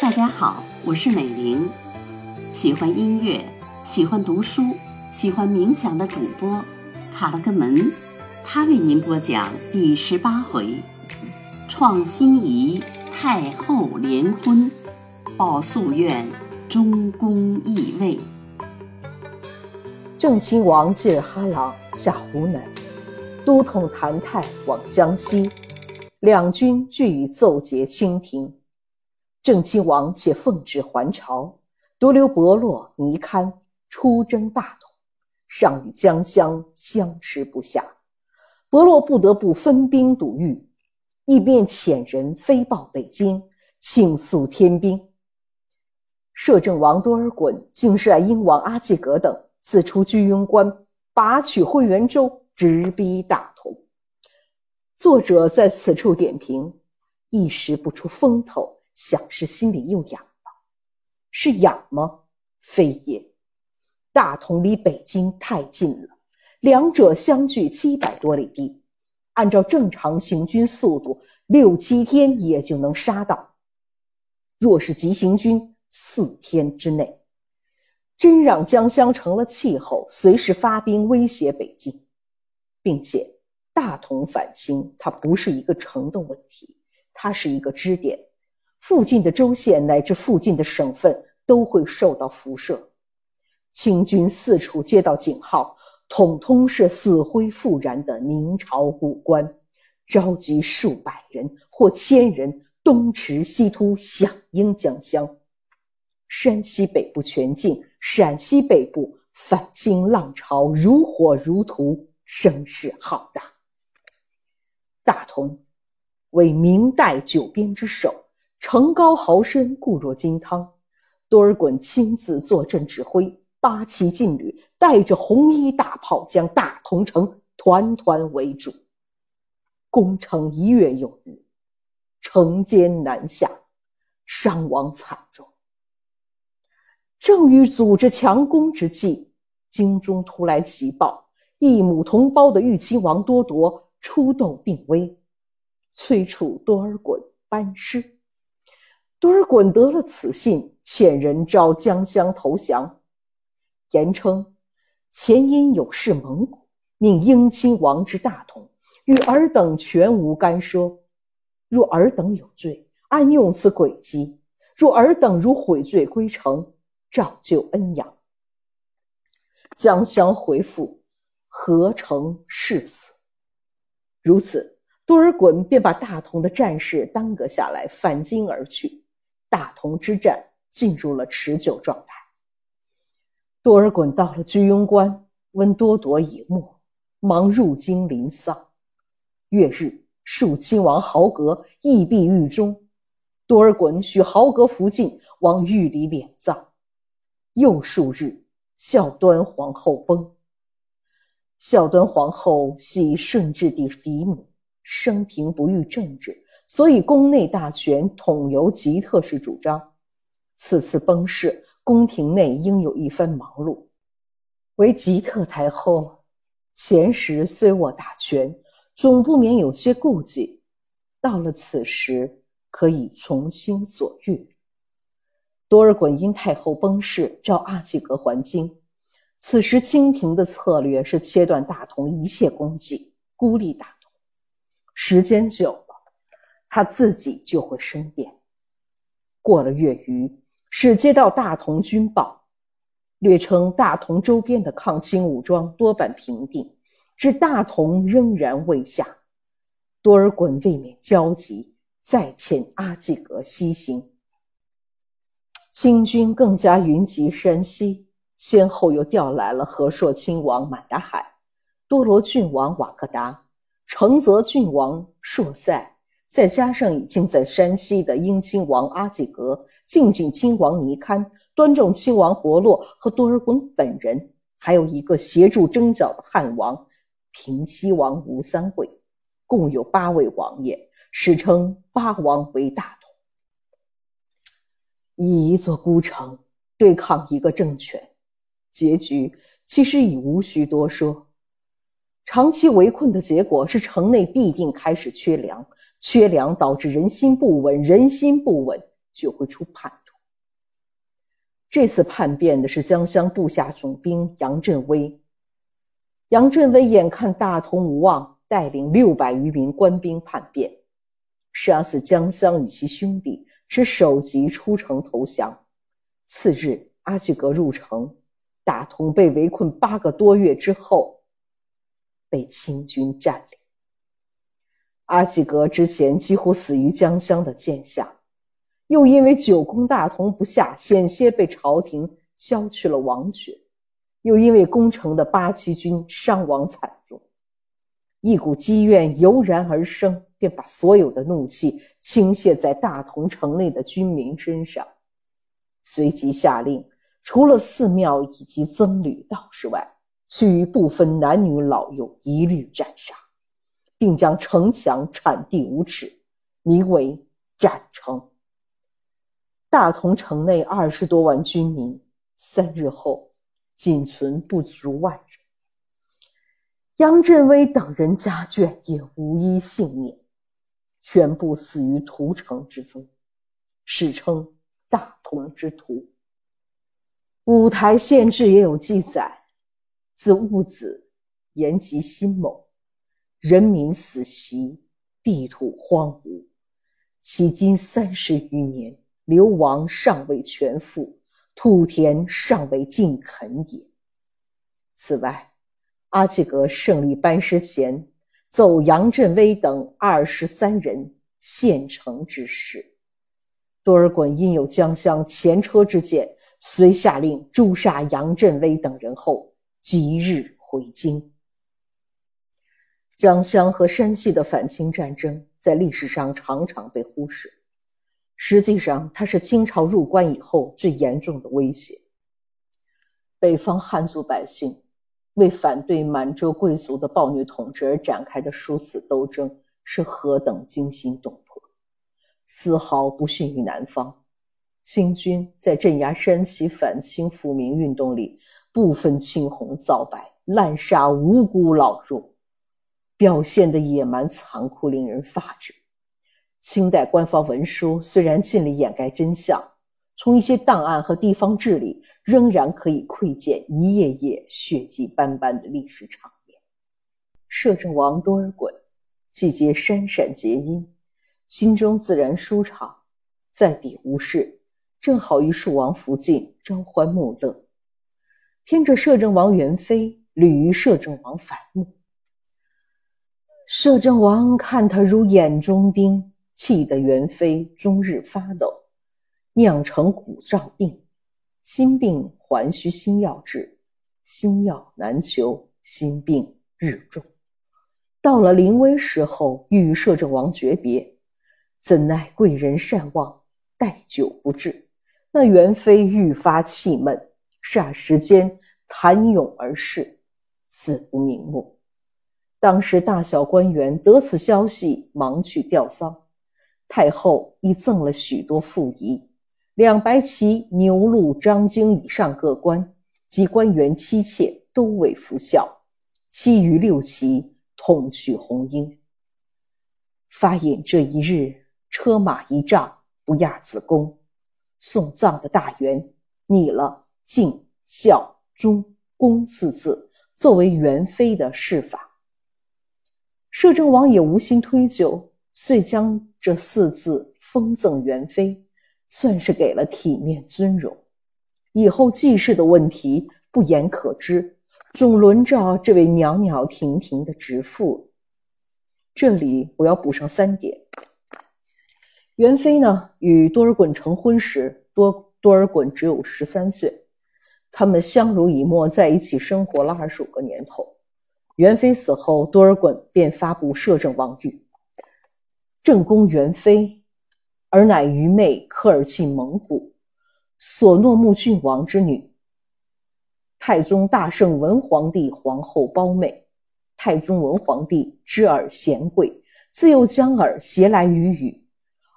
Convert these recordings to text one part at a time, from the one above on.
大家好，我是美玲，喜欢音乐、喜欢读书、喜欢冥想的主播卡了个门，他为您播讲第十八回：创新仪太后联婚，报夙愿中宫易位。郑亲王济尔哈朗下湖南，都统谭泰往江西，两军俱已奏捷清廷。郑亲王且奉旨还朝，独留伯洛尼堪出征大同，尚与江襄相持不下。伯洛不得不分兵堵御，一面遣人飞报北京，请速添兵。摄政王多尔衮竟率英王阿济格等自出居庸关，拔取会元州，直逼大同。作者在此处点评，一时不出风头。想是心里又痒了，是痒吗？非也。大同离北京太近了，两者相距七百多里地，按照正常行军速度，六七天也就能杀到。若是急行军，四天之内，真让江湘成了气候，随时发兵威胁北京，并且大同反清，它不是一个城的问题，它是一个支点。附近的州县乃至附近的省份都会受到辐射，清军四处接到警号，统统是死灰复燃的明朝古官，召集数百人或千人东驰西突，响应江乡。山西北部全境，陕西北部反清浪潮如火如荼，声势浩大。大同为明代九边之首。城高壕深，固若金汤。多尔衮亲自坐镇指挥，八旗劲旅带着红衣大炮，将大同城团团围住。攻城一月有余，城坚难下，伤亡惨重。正欲组织强攻之际，京中突来急报：一母同胞的玉亲王多铎出窦病危，催促多尔衮班师。多尔衮得了此信，遣人召江襄投降，言称前因有事蒙古，命英亲王之大同，与尔等全无干涉。若尔等有罪，安用此诡计？若尔等如悔罪归城，照旧恩养。江襄回复：何成誓死？如此，多尔衮便把大同的战事耽搁下来，返京而去。大同之战进入了持久状态。多尔衮到了居庸关，闻多铎已没，忙入京临丧。月日，庶亲王豪格亦毙狱中，多尔衮许豪格福晋，往狱里敛葬。又数日，孝端皇后崩。孝端皇后系顺治帝嫡母，生平不遇政治。所以，宫内大权统由吉特氏主张。此次崩逝，宫廷内应有一番忙碌。为吉特太后，前时虽握大权，总不免有些顾忌。到了此时，可以从心所欲。多尔衮因太后崩逝，召阿济格还京。此时，清廷的策略是切断大同一切供给，孤立大同。时间久了。他自己就会生变。过了月余，使接到大同军报，略称大同周边的抗清武装多半平定，至大同仍然未下。多尔衮未免焦急，再遣阿济格西行。清军更加云集山西，先后又调来了和硕亲王满达海、多罗郡王瓦克达、承泽郡王硕塞。再加上已经在山西的英亲王阿济格、静景亲王尼堪、端重亲王伯洛和多尔衮本人，还有一个协助征剿的汉王平西王吴三桂，共有八位王爷，史称八王为大同。以一座孤城对抗一个政权，结局其实已无需多说。长期围困的结果是城内必定开始缺粮，缺粮导致人心不稳，人心不稳就会出叛徒。这次叛变的是江乡部下总兵杨振威。杨振威眼看大同无望，带领六百余名官兵叛变，杀死江乡与其兄弟，持首级出城投降。次日，阿济格入城，大同被围困八个多月之后，被清军占领。阿济格之前几乎死于江乡的剑下，又因为久攻大同不下，险些被朝廷削去了王爵。又因为攻城的八旗军伤亡惨重，一股积怨油然而生，便把所有的怒气倾泻在大同城内的军民身上。随即下令，除了寺庙以及僧侣道士外，其余不分男女老幼一律斩杀，并将城墙铲地五尺，名为“斩城”。大同城内二十多万军民，三日后。仅存不足万人，杨振威等人家眷也无一幸免，全部死于屠城之中，史称“大同之屠”。五台县志也有记载：自戊子，延吉辛卯，人民死袭，地土荒芜，迄今三十余年，流亡尚未全复。土田尚未尽垦也。此外，阿济格胜利班师前，奏杨振威等二十三人献城之事。多尔衮因有江乡前车之鉴，遂下令诛杀杨振威等人后，即日回京。江湘和山西的反清战争在历史上常常被忽视。实际上，它是清朝入关以后最严重的威胁。北方汉族百姓为反对满洲贵族的暴虐统治而展开的殊死斗争，是何等惊心动魄，丝毫不逊于南方。清军在镇压山西反清复明运动里，不分青红皂白，滥杀无辜老弱，表现的野蛮残酷，令人发指。清代官方文书虽然尽力掩盖真相，从一些档案和地方志里，仍然可以窥见一页页血迹斑斑的历史场面。摄政王多尔衮季节山陕结阴，心中自然舒畅，在底无事，正好于蜀王附近朝欢暮乐。偏着摄政王元妃屡与摄政王反目，摄政王看他如眼中钉。气得元妃终日发抖，酿成骨燥病，心病还需心药治，心药难求，心病日重。到了临危时候，欲与摄政王诀别，怎奈贵人善忘，待久不至。那元妃愈发气闷，霎时间痰涌而逝，死不瞑目。当时大小官员得此消息，忙去吊丧。太后亦赠了许多富仪，两白旗、牛鹿、张京以上各官及官员妻妾都未服孝，其余六旗统取红缨。发引这一日，车马一仗，不亚子宫。送葬的大员拟了敬、孝、忠、公四字，作为元妃的谥法。摄政王也无心推究。遂将这四字封赠元妃，算是给了体面尊荣。以后继世的问题不言可知，总轮着这位袅袅婷婷的直妇。这里我要补上三点：元妃呢，与多尔衮成婚时，多多尔衮只有十三岁，他们相濡以沫，在一起生活了二十五个年头。元妃死后，多尔衮便发布摄政王谕。正宫元妃，而乃愚昧科尔沁蒙古索诺木郡王之女。太宗大圣文皇帝皇后胞妹，太宗文皇帝知尔贤贵，自幼将尔携来与语。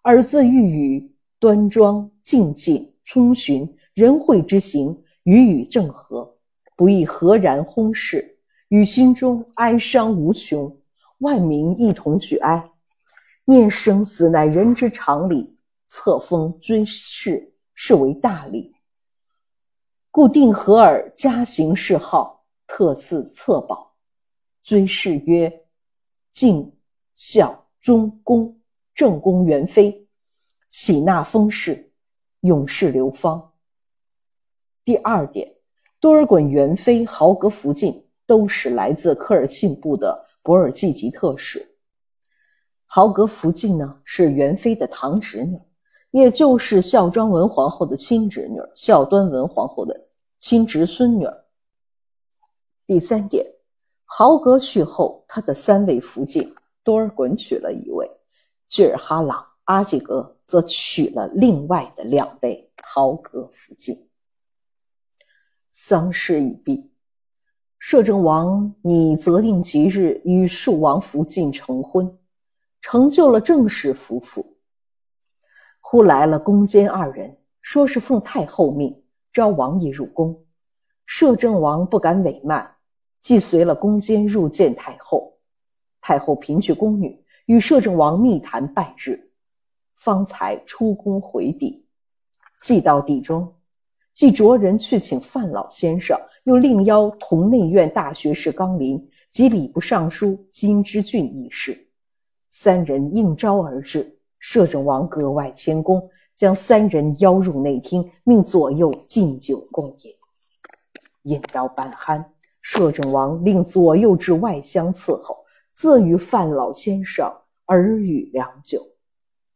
尔自欲语端庄静静，聪循仁惠之行，与语正合，不亦何然轰氏，与心中哀伤无穷，万民一同举哀。念生死乃人之常理，册封追谥是为大礼，故定合尔家行谥号，特赐册宝，追谥曰敬孝忠公。正宫元妃，启纳封氏，永世流芳。第二点，多尔衮元妃豪格福晋都是来自科尔沁部的博尔济吉特氏。豪格福晋呢是元妃的堂侄女，也就是孝庄文皇后的亲侄女，孝端文皇后的亲侄孙女。第三点，豪格去后，他的三位福晋，多尔衮娶了一位，巨尔哈朗、阿济格则娶了另外的两位豪格福晋。丧事已毕，摄政王拟择定吉日与庶王福晋成婚。成就了正式夫妇。忽来了宫监二人，说是奉太后命召王爷入宫。摄政王不敢违慢，即随了宫监入见太后。太后凭据宫女与摄政王密谈半日，方才出宫回邸。既到邸中，即着人去请范老先生，又另邀同内院大学士纲林及礼部尚书金之俊议事。三人应召而至，摄政王格外谦恭，将三人邀入内厅，命左右敬酒共饮。饮到半酣，摄政王令左右至外厢伺候，自与范老先生耳语良久。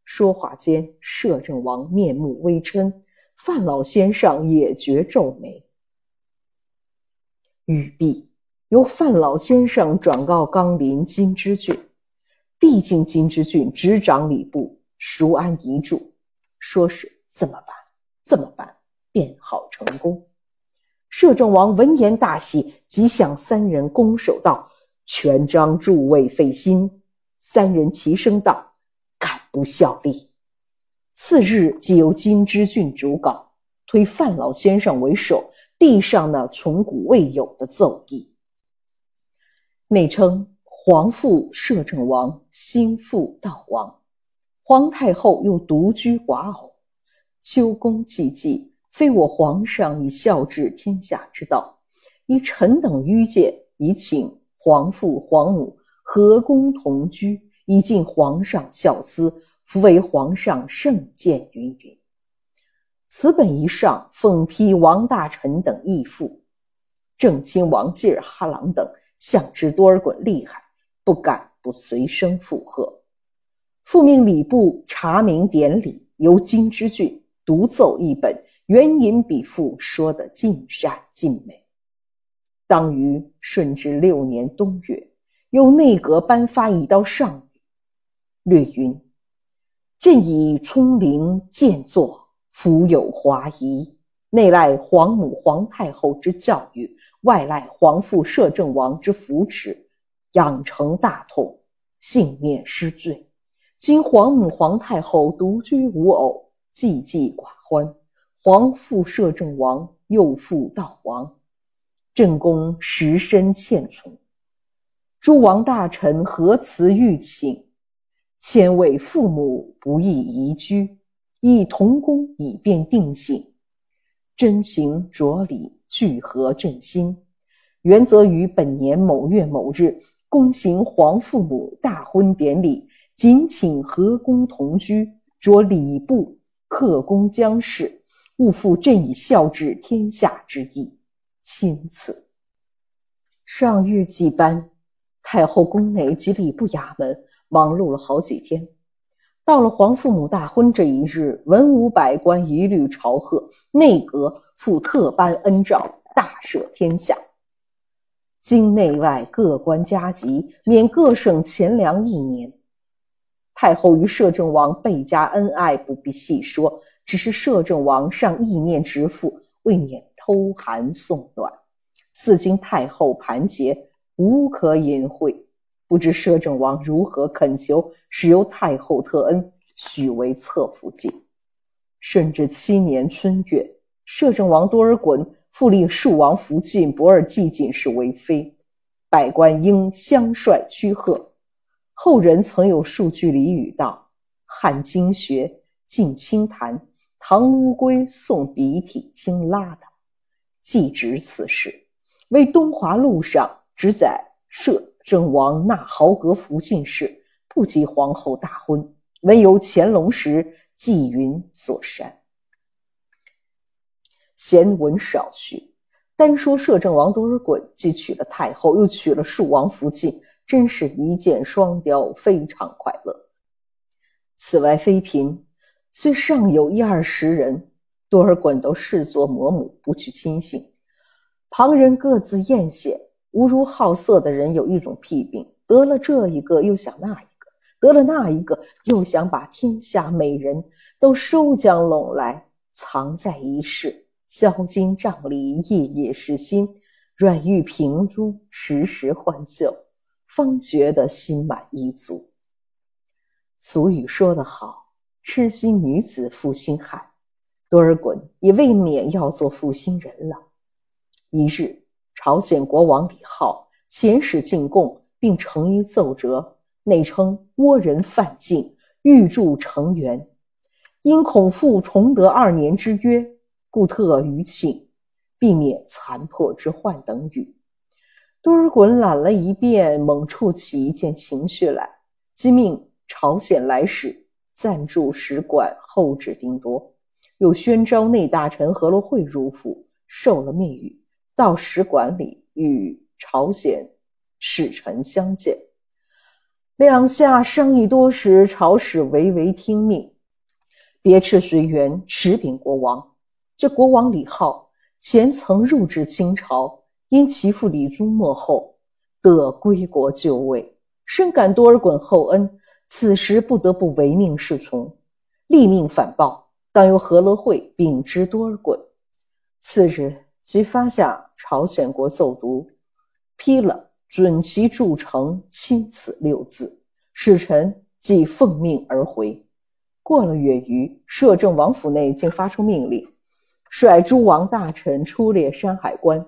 说话间，摄政王面目微嗔，范老先生也觉皱眉。语毕，由范老先生转告纲林金之俊。毕竟金之俊执掌礼部，熟谙遗嘱，说是这么办，这么办，便好成功。摄政王闻言大喜，即向三人拱手道：“全章诸位费心。”三人齐声道：“敢不效力？”次日，即由金之俊主稿，推范老先生为首，递上那从古未有的奏议，内称。皇父摄政王心腹悼亡，皇太后又独居寡偶，秋宫寂寂，非我皇上以孝治天下之道。以臣等愚见，以请皇父皇母和宫同居，以尽皇上孝思，弗为皇上圣鉴云云。此本一上，奉批王大臣等义父，正亲王济尔哈朗等，相知多尔衮厉害。不敢不随声附和。复命礼部查明典礼，由金之俊独奏一本，原引笔赋，说得尽善尽美。当于顺治六年冬月，由内阁颁发一道上谕，略云：“朕以聪明健作，福有华夷，内赖皇母皇太后之教育，外赖皇父摄政王之扶持。”养成大统，幸免失罪。今皇母皇太后独居无偶，寂寂寡欢。皇父摄政王幼父悼亡，朕公实深欠从。诸王大臣何辞欲请？千位父母不易移居，亦同宫以便定性。真情着礼，聚合朕心。原则于本年某月某日。恭行皇父母大婚典礼，谨请和宫同居，着礼部克宫将事，勿负朕以孝治天下之意。钦此。上谕几班，太后宫内及礼部衙门忙碌了好几天。到了皇父母大婚这一日，文武百官一律朝贺，内阁复特颁恩诏，大赦天下。京内外各官加急，免各省钱粮一年。太后与摄政王倍加恩爱，不必细说。只是摄政王上意念直父，未免偷寒送暖。赐经太后盘结，无可隐讳。不知摄政王如何恳求，使由太后特恩，许为侧福晋。顺治七年春月，摄政王多尔衮。复令庶王福晋博尔济进士为妃，百官应相率趋贺。后人曾有数句俚语道：“汉经学，晋清谈，唐乌龟，送鼻涕，清拉的。”既指此事，为东华路上只载摄政王纳豪格福晋事，不及皇后大婚，唯由乾隆时纪云所删。闲文少叙，单说摄政王多尔衮既娶了太后，又娶了庶王福晋，真是一箭双雕，非常快乐。此外，妃嫔虽尚有一二十人。多尔衮都视作魔母，不去亲信。旁人各自艳羡，无如好色的人有一种癖病，得了这一个又想那一个，得了那一个又想把天下美人都收将拢来，藏在一室，销金帐里，夜夜侍心，软玉瓶中，时时换旧，方觉得心满意足。俗语说得好：“痴心女子负心汉。”多尔衮也未免要做负心人了。一日，朝鲜国王李浩遣使进贡，并呈一奏折，内称倭人犯境，欲筑城垣，因恐复崇德二年之约，故特于请，避免残破之患等语。多尔衮览了一遍，猛触起一件情绪来，即命朝鲜来使暂驻使馆，后旨丁多。又宣召内大臣何洛会入府，受了密语，到使馆里与朝鲜使臣相见。两下商议多时，朝使唯唯听命，别斥随员持禀国王。这国王李浩前曾入至清朝，因其父李宗末后得归国就位，深感多尔衮厚恩，此时不得不唯命是从，立命反报。当由和乐会禀知多尔衮，次日即发下朝鲜国奏读，批了“准其筑城”钦此六字，使臣即奉命而回。过了月余，摄政王府内竟发出命令，率诸王大臣出列山海关，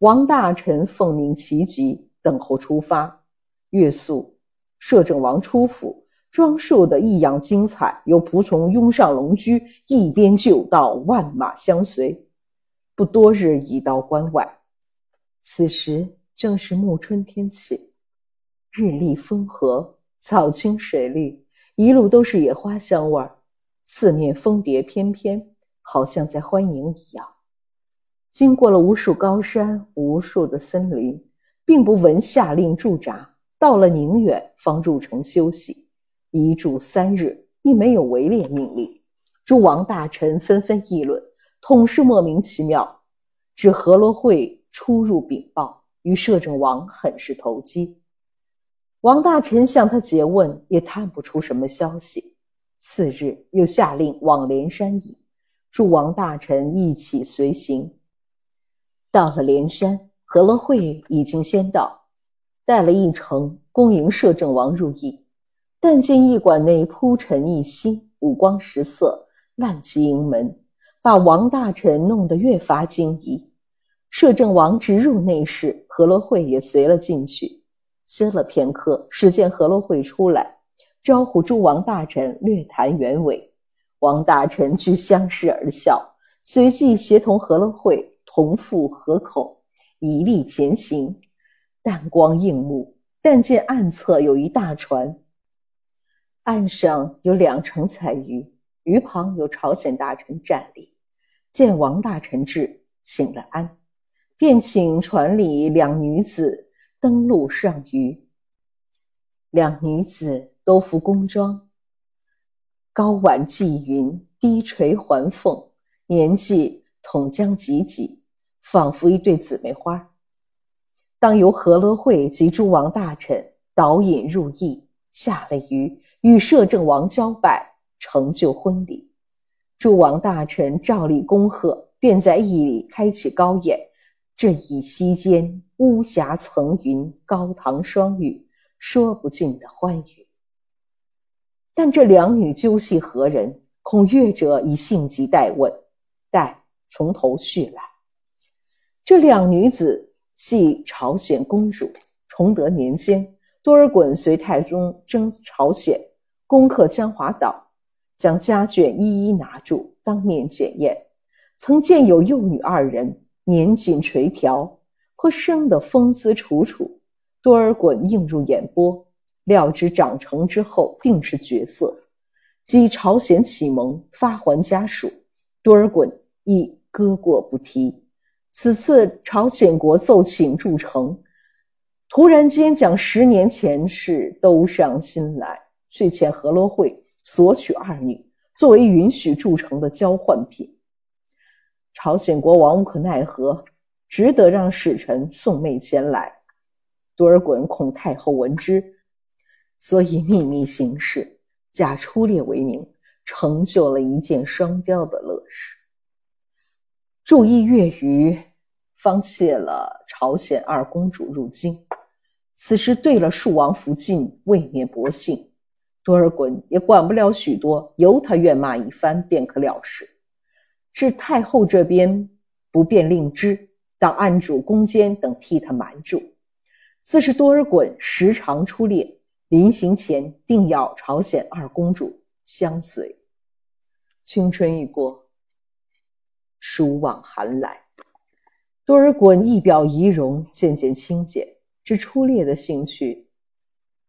王大臣奉命齐集，等候出发。月宿，摄政王出府。装束的异样精彩，由仆从拥上龙驹，一边就到，万马相随。不多日，已到关外。此时正是暮春天气，日丽风和，草青水绿，一路都是野花香味儿，四面蜂蝶翩翩，好像在欢迎一样。经过了无数高山，无数的森林，并不闻下令驻扎。到了宁远，方入城休息。一住三日，亦没有围猎命令。诸王大臣纷纷议论，统是莫名其妙。只和罗会出入禀报，与摄政王很是投机。王大臣向他诘问，也探不出什么消息。次日，又下令往连山邑，诸王大臣一起随行。到了连山，和罗会已经先到，带了一程，恭迎摄政王入邑。但见驿馆内铺陈一新，五光十色，烂旗盈门，把王大臣弄得越发惊疑。摄政王直入内室，何罗会也随了进去。歇了片刻，只见何罗会出来，招呼诸王大臣略谈原委。王大臣俱相视而笑，随即协同何罗会同赴河口，一力前行。淡光映目，但见岸侧有一大船。岸上有两乘彩鱼，鱼旁有朝鲜大臣站立。见王大臣至，请了安，便请船里两女子登陆上鱼。两女子都服宫装，高挽髻云，低垂环凤，年纪统将及己，仿佛一对姊妹花。当由和乐会及诸王大臣导引入驿，下了鱼。与摄政王交拜，成就婚礼。诸王大臣照例恭贺，便在驿里开启高宴。这一夕间，巫峡层云，高堂双语，说不尽的欢愉。但这两女究系何人？恐阅者以性急待问，待从头叙来。这两女子系朝鲜公主，崇德年间，多尔衮随太宗征朝鲜，攻克江华岛，将家眷一一拿住，当面检验，曾见有幼女二人，年仅垂髫，颇生得风姿楚楚。多尔衮映入眼波，料知长成之后定是绝色，即朝鲜启蒙，发还家属。多尔衮亦搁过不提。此次朝鲜国奏请筑城，突然间将十年前事都上心来，遂遣何罗会索取二女，作为允许筑城的交换品。朝鲜国王无可奈何，只得让使臣送妹前来。多尔衮恐太后闻之，所以秘密行事，假出猎为名，成就了一箭双雕的乐事。注意月余，方窃了朝鲜二公主入京。此时对了庶王福晋，未免薄幸。多尔衮也管不了许多，由他怨骂一番，便可了事。至太后这边不便令知，当暗主、宫监等替他瞒住。自是多尔衮时常出猎，临行前定要朝鲜二公主相随。青春一过，暑往寒来，多尔衮仪表仪容渐渐清简，之出猎的兴趣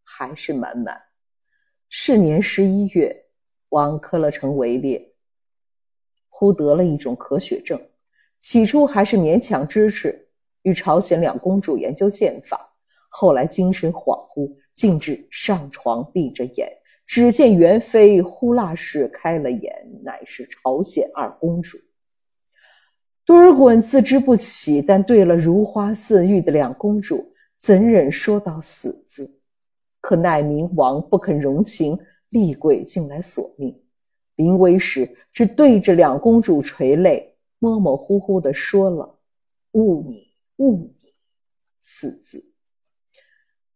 还是满满。是年十一月，往科勒城围猎，忽得了一种咳血症，起初还是勉强支持，与朝鲜两公主研究剑法。后来精神恍惚，竟至上床闭着眼，只见元妃呼啦氏开了眼，乃是朝鲜二公主。多尔衮自知不起，但对了如花似玉的两公主，怎忍说到死字？可奈明王不肯容情，厉鬼竟来索命。临危时，只对着两公主垂泪，模模糊糊地说了“误你，误你”四字。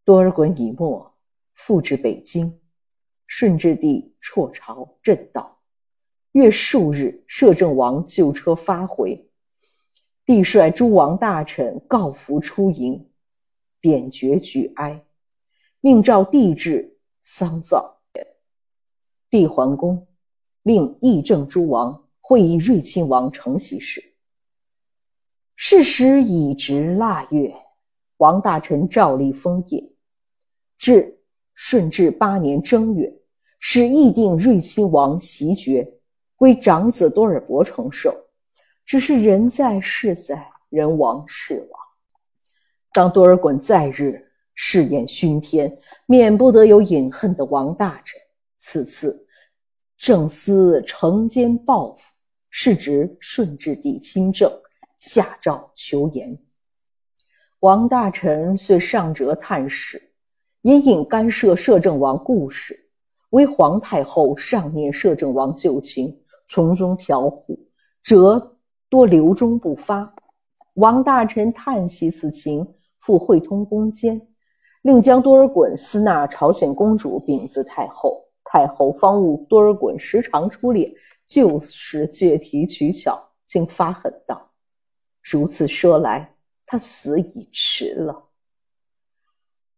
多尔衮已没，复至北京。顺治帝辍朝震道，约数日，摄政王旧车发回，帝率诸王大臣告服出营，典爵举哀，命召帝制丧葬。帝桓公令议政诸王会议睿亲王承袭事。是时已值腊月，王大臣照例封印。至顺治八年正月，使议定睿亲王袭爵，归长子多尔伯承受。只是人在事在，人亡事亡。当多尔衮在日，誓言熏天，免不得有隐恨的王大臣。此次正思惩奸报复，是值顺治帝亲政，下诏求言。王大臣遂上折探使。隐隐干涉摄政王故事，为皇太后上念摄政王旧情，从中调护，折多留中不发。王大臣叹息此情，复会通宫监，令将多尔衮私纳朝鲜公主禀自太后。太后方悟多尔衮时常出猎，就是借题取巧，竟发狠道：“如此说来，他死已迟了。”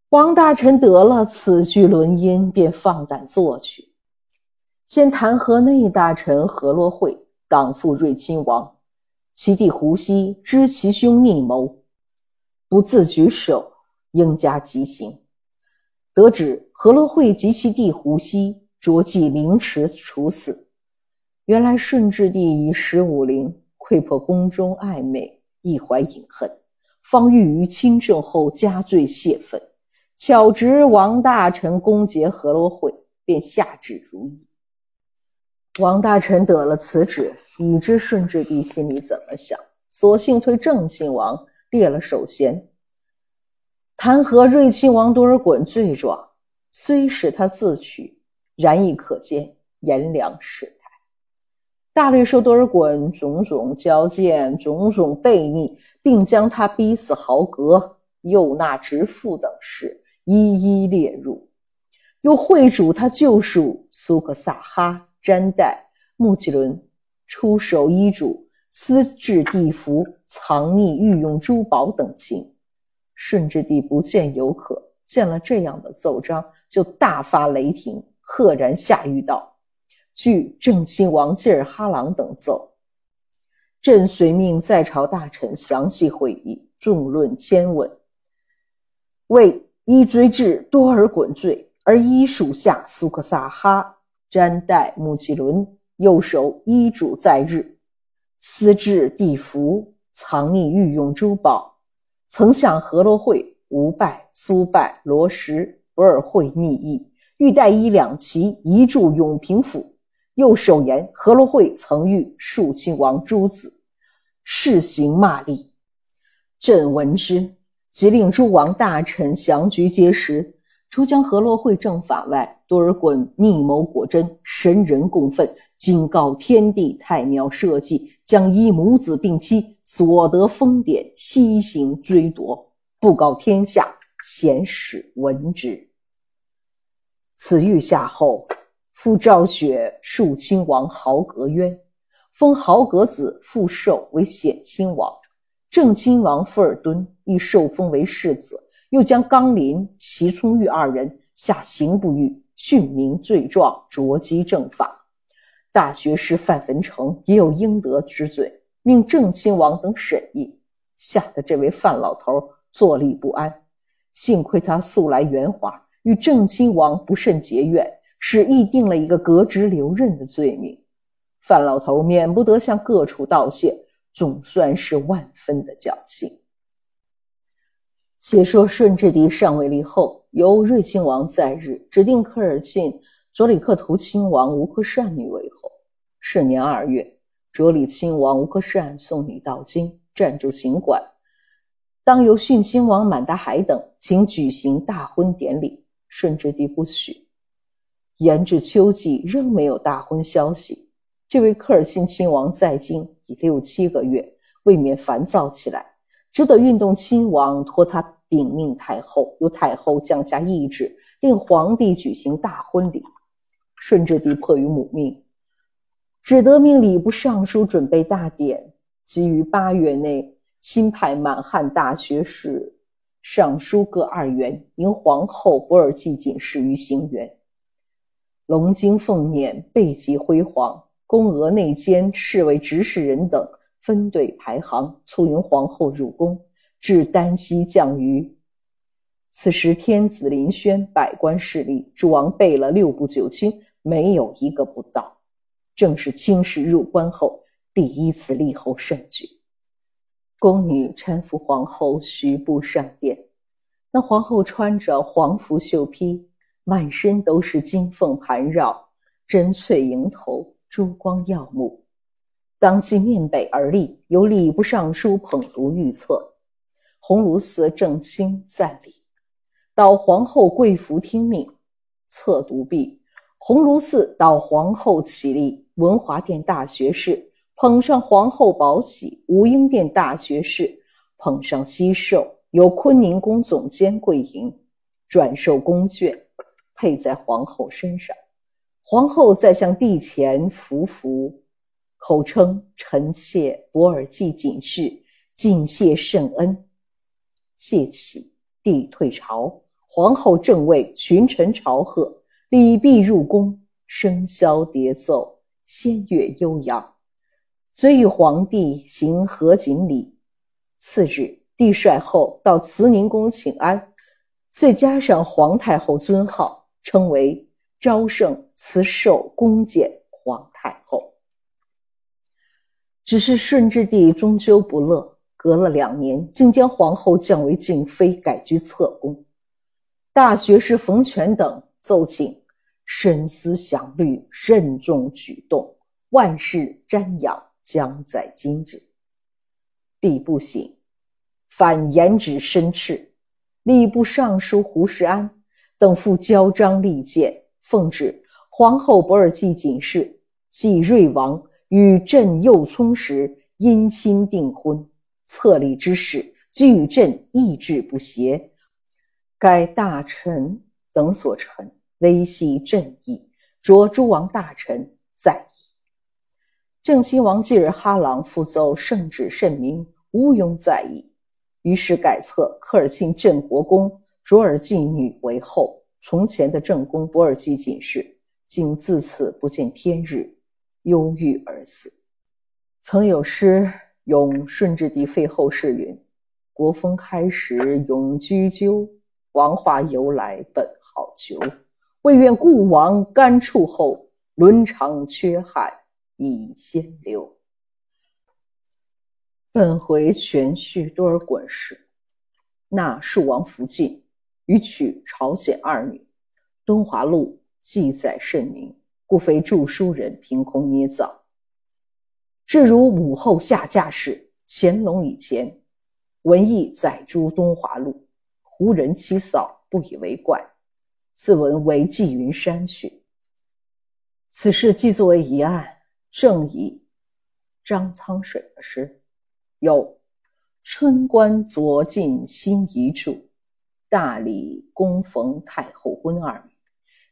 王大臣得了此句轮音，便放胆作去。先弹劾内大臣何罗会党附睿亲王，其弟胡锡知其兄逆谋，不自举手，应加极刑。得知何罗会及其弟胡锡着即凌迟处死。原来顺治帝以十五陵窥破宫中暧昧，一怀隐恨，方欲于亲政后加罪泄愤。巧值王大臣攻讦何罗会，便下旨如意。王大臣得了此旨，已知顺治帝心里怎么想，索性推正亲王列了首衔，弹劾睿亲王多尔衮罪状，虽是他自取，然亦可见颜良世态。大略说多尔衮种种交践、种种悖逆，并将他逼死豪格、诱纳直父等事。一一列入，又会主他救赎苏克萨哈、詹代、穆吉伦出手医嘱、私制地服、藏匿御用珠宝等情，顺治帝不见有可，见了这样的奏章，就大发雷霆，赫然下谕道：“据正亲王济尔哈朗等奏，朕遂命在朝大臣详细会议，众论千问，为一追至多尔衮罪，而依属下苏克萨哈、詹代、穆其伦右手依主在日，私置地符，藏匿御用珠宝。”曾向何罗会、吴拜、苏拜、罗什、博尔会密议，欲带一两旗移驻永平府。又首言何罗会曾遇肃亲王诸子，世行骂詈。朕闻之，即令诸王大臣详局皆识。除将何罗会正法外，多尔衮逆谋果真，神人共愤，警告天地太庙社稷，将依母子并妻所得封典悉行追夺，布告天下显使闻之。此谕下后，复昭雪肃亲王豪格渊，封豪格子复寿为显亲王，正亲王富尔敦亦受封为世子。又将刚林、齐聪玉二人下刑部狱，训明罪状，着击正法。大学士范文成也有应得之罪，命正亲王等审议，吓得这位范老头坐立不安。幸亏他素来圆滑，与正亲王不甚结怨，使议定了一个革职留任的罪名。范老头免不得向各处道谢，总算是万分的侥幸。且说顺治帝上位立后，由睿亲王在日，指定科尔沁卓里克图亲王吴克善女为后。是年二月，哲里亲王吴克善送礼到京，暂住行馆。当由训亲王满达海等请举行大婚典礼，顺治帝不许。延至秋季，仍没有大婚消息。这位科尔沁亲王在京已六七个月，未免烦躁起来。只得运动亲王托他禀命太后，由太后降下懿旨，令皇帝举行大婚礼。顺治帝迫于母命，只得命礼部尚书准备大典，即于八月内亲派满汉大学士、尚书各二员迎皇后博尔济锦氏于行辕。龙精凤辇，备极辉煌，宫娥内监、侍卫执事人等。分队排行，簇拥皇后入宫，至丹溪降于。此时天子临轩，百官侍立，诸王备了六部九卿，没有一个不到。正是卿士入关后第一次立后盛举。宫女搀扶皇后徐步上殿，那皇后穿着黄服绣披，满身都是金凤盘绕，珍翠迎头，珠光耀目。当即面北而立，由礼部尚书捧读御册。鸿胪寺正卿赞礼，导皇后跪服听命。册读毕，鸿胪寺导皇后起立。文华殿大学士捧上皇后宝玺，武英殿大学士捧上西绶，由坤宁宫总监跪迎，转授宫眷，佩在皇后身上。皇后再向帝前伏伏。口称臣妾博尔济锦氏尽谢圣恩，谢起，帝退朝，皇后正位，群臣朝贺，礼毕入宫，笙箫叠奏，仙乐悠扬，遂与皇帝行合卺礼。次日，帝率后到慈宁宫请安，遂加上皇太后尊号，称为昭圣慈寿恭俭皇太后。只是顺治帝终究不乐，隔了两年，竟将皇后降为静妃，改居侧宫。大学士冯权等奏请深思详虑，慎重举动，万事瞻仰，将在今日。帝不省，反严旨申斥。吏部尚书胡世安等复交章力谏，奉旨皇后博尔济锦氏系瑞王。与朕幼聪时姻亲订婚，册立之事，均与朕意志不协。该大臣等所陈，微系朕意，着诸王大臣在意。正亲王济尔哈朗复奏圣旨甚明，毋庸在议。于是改册科尔沁镇国公卓尔济女为后。从前的正宫博尔济进士，竟自此不见天日，忧郁而死。曾有诗咏顺治帝废后事云：“国风开时永居鸠，王化由来本好逑。未愿故王干处后，伦常缺憾已先留。”本回全叙多尔衮事，纳庶王福晋，与娶朝鲜二女。敦华录记载甚明，故非著书人凭空捏造。至如武后下嫁时，乾隆以前，文艺载诸敦华录，胡人七嫂不以为怪，自闻为纪云山去。此事既作为疑案，正以张苍水的诗，有“春官昨进新遗著，大理恭逢太后婚”二语。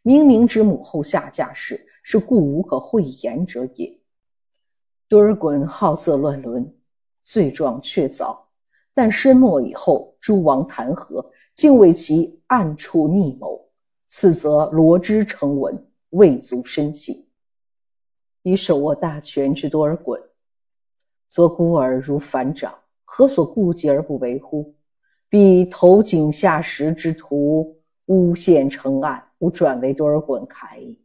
明明指母后下嫁事，是故无可讳言者也。多尔衮好色乱伦，罪状确凿，但身末以后，诸王弹劾，竟为其暗处逆谋，此则罗织成文，未足深弃。以手握大权之多尔衮，作孤儿如反掌，何所顾忌而不为乎？必投井下石之徒，诬陷成案。吾转为多尔衮楷矣。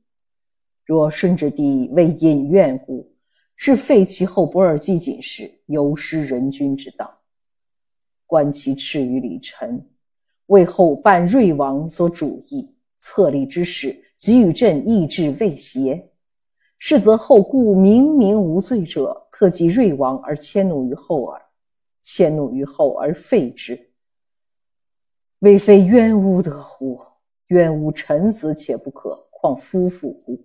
若顺治帝为隐怨故，是废其后不尔济进士，有失人君之道。观其斥于李臣，为后半瑞王所主意，册立之事，即与朕意志未协。是则后故明明无罪者，特及瑞王而迁怒于后耳，迁怒于后而废之，未非冤污得乎？冤无臣子且不可，况夫妇乎？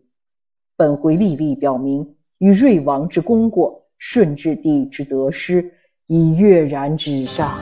本回历历表明，与瑞王之功过，顺治帝之得失，已跃然纸上。